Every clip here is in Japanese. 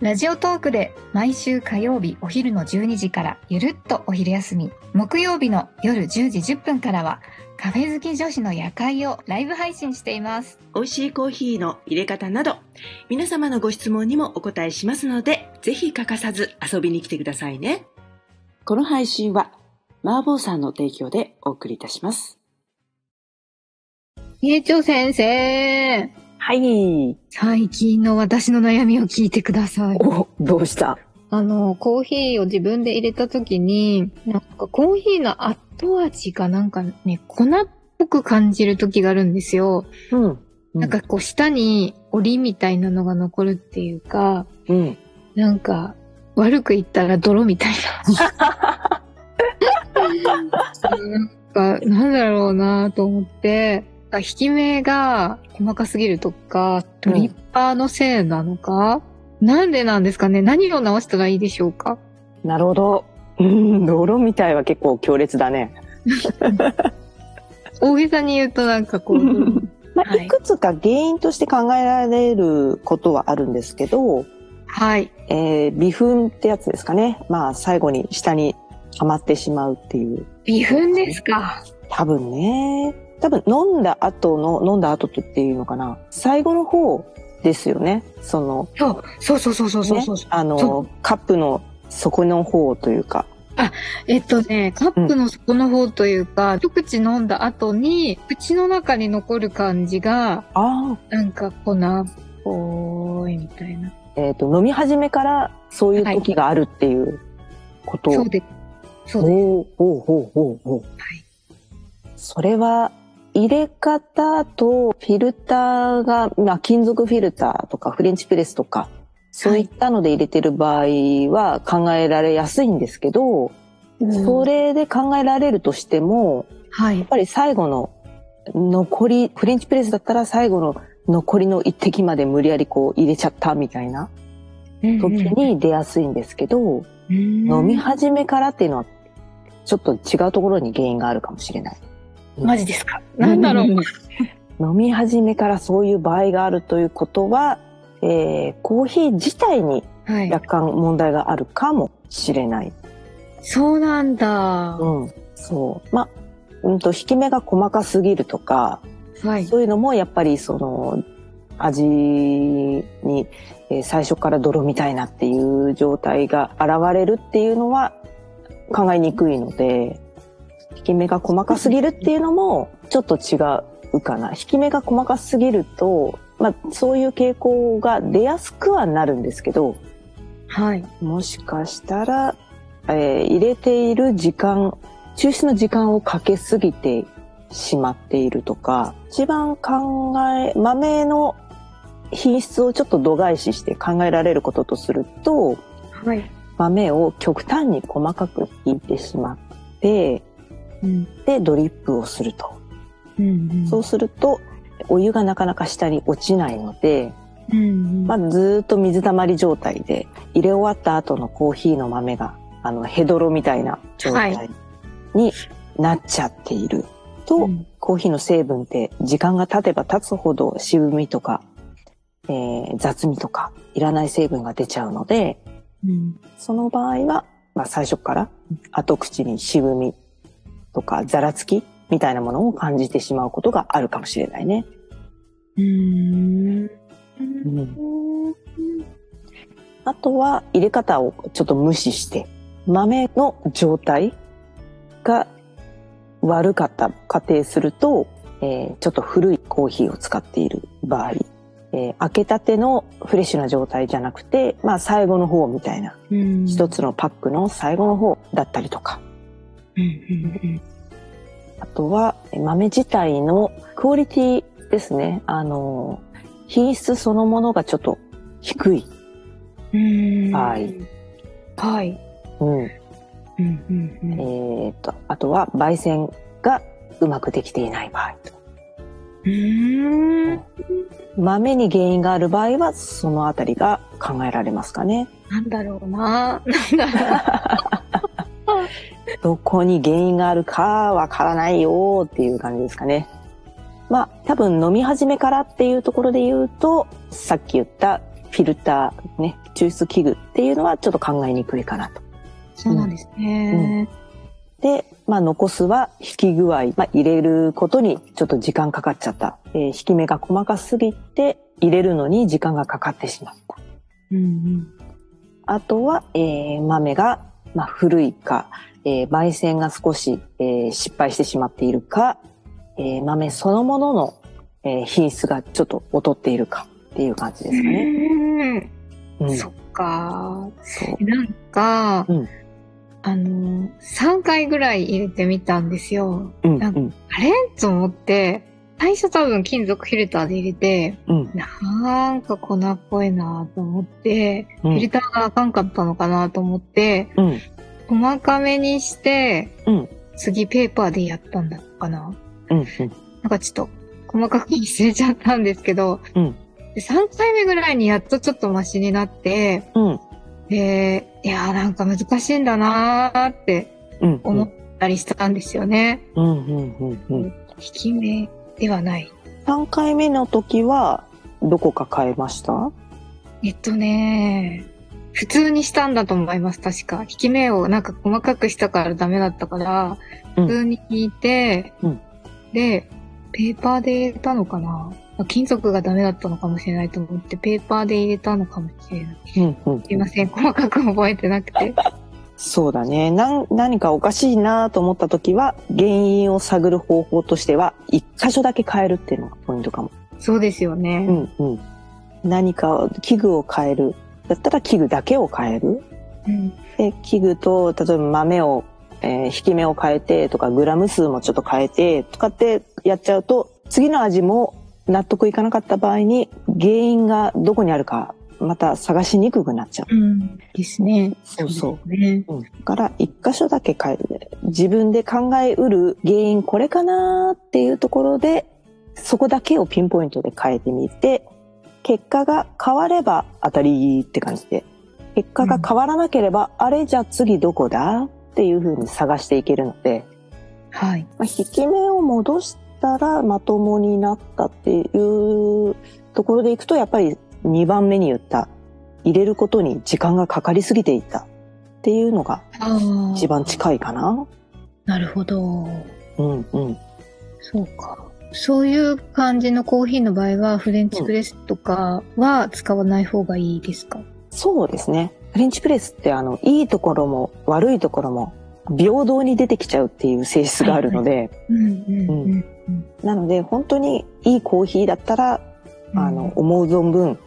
ラジオトークで毎週火曜日お昼の12時からゆるっとお昼休み。木曜日の夜10時10分からはカフェ好き女子の夜会をライブ配信しています。美味しいコーヒーの入れ方など皆様のご質問にもお答えしますのでぜひ欠かさず遊びに来てくださいね。この配信は麻婆さんの提供でお送りいたします。家長先生はい。最近の私の悩みを聞いてください。おどうした？あの、コーヒーを自分で入れた時に、なんかコーヒーの後味がなんかね、粉っぽく感じる時があるんですよ。うん。なんかこう下に檻みたいなのが残るっていうか、うん。なんか悪く言ったら泥みたいな。なんかなんだろうなと思って、引き目が細かすぎるとか、ドリッパーのせいなのか、なんでなんですかね？何を直したらいいでしょうか？なるほど。うん、泥みたいは結構強烈だね。大げさに言うとなんかこう、まあ、はいいくつか原因として考えられることはあるんですけど、はい。えー微粉ってやつですかね。まあ、最後に下に余ってしまうっていう。微粉ですか。多分ね。多分飲んだ後の、飲んだ後っていうのかな。最後の方ですよね。その、そう、そうそうそうそうそうねそう、あその、カップの底の方というか。えっとね、カップの底の方というか、一口飲んだ後に、口の中に残る感じが、ああ。なんか粉っぽいみたいな。えっ、と、飲み始めからそういう時があるっていうことそうで、そうでおうおうおうおうおうそれは入れ方とフィルターが、まあ、金属フィルターとかフレンチプレスとかそういったので入れてる場合は考えられやすいんですけど、す。それで考えられるとしてもはいやっ。ぱり最後の残りフレンチプレスだったら最後の残りの一滴まで無理やりこう入れちゃったみたいな時に出やすいんですけど、飲飲み始めからっていうのはちょっと違うところに原因があるかもしれない。マジですか？なんだろう。飲み始めからそういう場合があるということは、えーコーヒー自体にはい。若干問題があるかもしれない。そうなんだ。うん。そう。まあ、うんと、引き目が細かすぎるとか、はい。そういうのもやっぱりその、味に、えー最初から泥みたいなっていう状態が現れるっていうのは考えにくいので、引き目が細かすぎるっていうのもちょっと違うかな。引き目が細かすぎると、まあそういう傾向が出やすくはなるんですけど、はい。もしかしたら、えー入れている時間、抽出の時間をかけすぎてしまっているとか、一番考え、豆の品質をちょっと度外視して考えられることとすると、はい。豆を極端に細かくひいてしまって、うん。で、ドリップをすると。うん。そうすると、お湯がなかなか下に落ちないので、うん。まあ、ずーっと水たまり状態で入れ終わった後のコーヒーの豆があのヘドロみたいな状態になっちゃっていると、うんコーヒーの成分って時間が経てば経つほど渋みとか、えー雑味とかいらない成分が出ちゃうのでうん。その場合は、まあ、最初から後口に渋みとかざらつきみたいなものを感じてしまうことがあるかもしれないね。うん。あとは入れ方をちょっと無視して豆の状態が悪かった仮定すると、えーちょっと古いコーヒーを使っている場合、えー開けたてのフレッシュな状態じゃなくて、まあ最後の方みたいな、うん。一つのパックの最後の方だったりとか、うん。うん。あとはえー豆自体のクオリティですね。あの、品質そのものがちょっと低い。うん。はい。はい。うん。うんうんうんえー、と、あとは焙煎がうまくできていない場合と。うーん豆に原因がある場合は、そのあたりが考えられますかね。なんだろうな。なんだろう。どこに原因があるかわからないよっていう感じですかね。まあ、多分飲み始めからっていうところで言うと、さっき言ったフィルター、ね、抽出器具っていうのはちょっと考えにくいかなと。そうなんですね。で、まあ、残すは引き具合、まあ、入れることにちょっと時間かかっちゃった。えー引き目が細かすぎて、入れるのに時間がかかってしまった。うんうんあとは、えー豆が、まあ、古いか、えー焙煎が少し、えー失敗してしまっているか、えー豆そのものの、えー品質がちょっと劣っているかっていう感じですかね。うんうん、そっか。そう。なんか、うんあの、3回ぐらい入れてみたんですよ。うん、なんかうん、あれ？と思って、最初多分金属フィルターで入れて、うん、なんか粉っぽいなと思って、うんフィルターがあかんかったのかなと思って、うん、細かめにして、うん次ペーパーでやったんだかな？うん、うん。なんかちょっと細かく忘れちゃったんですけど、うんで3回目ぐらいにやっとちょっとマシになって、うん、で、いやーなんか難しいんだなーってうん、思ったりしたんですよね。うん、うん、うん、うん。引き目ではない。3回目の時は、どこか変えました？えっとね、普通にしたんだと思います、確か。引き目をなんか細かくしたからダメだったから、うん普通に引いて、うんで、ペーパーで入れたのかなあ金属がダメだったのかもしれないと思って、ペーパーで入れたのかもしれない。うん、うん。すいません、細かく覚えてなくて。そうだね。なん何かおかしいなと思った時は、原因を探る方法としては、一箇所だけ変えるっていうのがポイントかも。そうですよね。うんうん。何か器具を変える。だったら器具だけを変える。うん。で、器具と、例えば豆を、えー引き目を変えてとか、グラム数もちょっと変えてとかってやっちゃうと、次の味も納得いかなかった場合に、原因がどこにあるか、また探しにくくなっちゃう。うん。ですね。そうそうね。うん、だから一箇所だけ変える。自分で考えうる原因これかなっていうところで、そこだけをピンポイントで変えてみて、結果が変われば当たりって感じで、結果が変わらなければ、あれじゃあ次どこだ？っていう風に探していけるので、はい。まあ、引き目を戻したらまともになったっていうところでいくと、やっぱり2番目に言った、入れることに時間がかかりすぎていたっていうのが。一番近いかな。なるほど。うんうん。そうか。そういう感じのコーヒーの場合は、フレンチプレスとかは使わない方がいいですか、そうですね。フレンチプレスってあの、いいところも悪いところも平等に出てきちゃうっていう性質があるので、うんうんうんなので本当にいいコーヒーだったら、あの、思う存分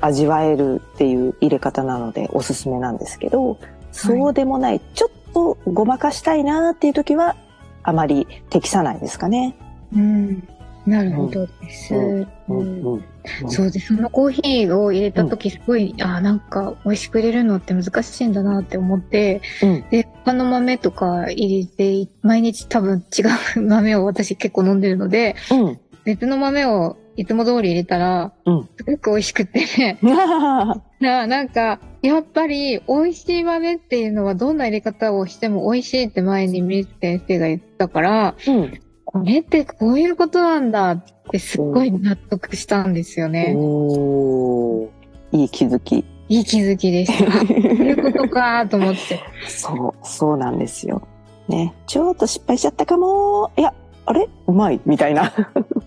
味わえるっていう入れ方なのでおすすめなんですけど、そうでもない、ちょっとごまかしたいなっていう時は、あまり適さないですかね。うん。なるほどです。うんうんうんそうです。そのコーヒーを入れた時すごい、あーなんか美味しく入れるのって難しいんだなって思って、うんで、他の豆とか入れて、毎日多分違う豆を私結構飲んでるので、うん。別の豆をいつも通り入れたら、うんすごく美味しくて、ななんか、やっぱり美味しい豆っていうのはどんな入れ方をしても美味しいって前に水木先生が言ったから、うん。これってこういうことなんだってすっごい納得したんですよね。おーいい気づき。いい気づきでした。そういうことかと思って。そう、そうなんですよ。ね。ちょっと失敗しちゃったかも。いや、あれ？うまいみたいな。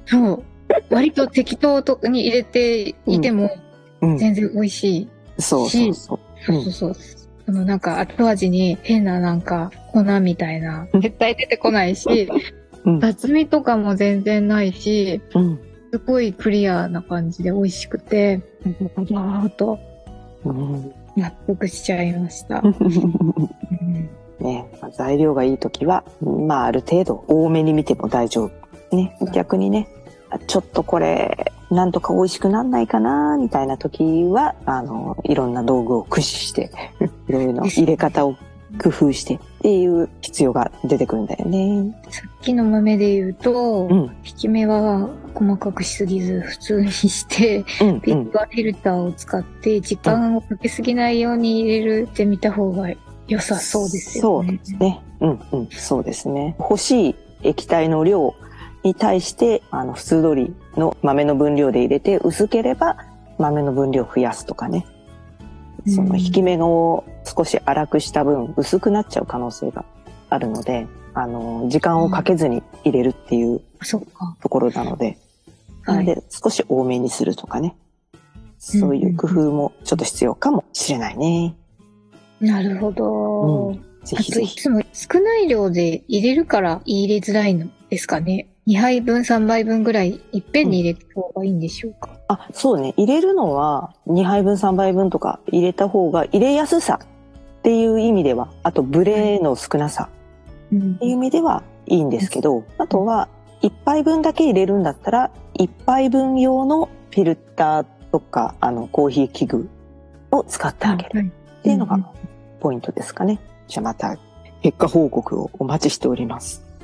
そう。割と適当とに入れていてもうん。全然美味しい。そうそうそう。うんそうそう。そのなんか後味に変ななんか粉みたいな、絶対出てこないし、うん雑味とかも全然ないし、うん。すごいクリアな感じで美味しくて、なるほどとうん納得しちゃいました。うんね、まあ材料がいいときは、まあある程度多めに見ても大丈夫。ね、逆にね、あちょっとこれ、なんとか美味しくなんないかな、みたいな時は、あの、いろんな道具を駆使して、いろいろな入れ方を工夫してっていう必要が出てくるんだよね。さっきの豆で言うと、うん。引き目は細かくしすぎず普通にして、ううん。ッパーフィルターを使って時間をかけすぎないように入れるってみた方が良さそうですよね。そうですね。うんうん。そうですね。欲しい液体の量に対して、あの、普通通りの豆の分量で入れて、薄ければ豆の分量を増やすとかね。その引き目を少し粗くした分、薄くなっちゃう可能性があるので、あの、時間をかけずに入れるっていう。ところなので、なはい。ので少し多めにするとかね。そういう工夫もちょっと必要かもしれないね。なるほど。あぜひぜひ。といつも少ない量で入れるから入れづらいのですかね。2杯分3杯分ぐらいいっぺんに入れた方がいいんでしょうか？あ、そうね。入れるのは2杯分3杯分とか入れた方が入れやすさっていう意味では、あとブレの少なさうんっていう意味ではいいんですけど、あとは1杯分だけ入れるんだったら、1杯分用のフィルターとか、あの、コーヒー器具を使ってあげるはいっていうのがうんポイントですかね。じゃあまた結果報告をお待ちしております。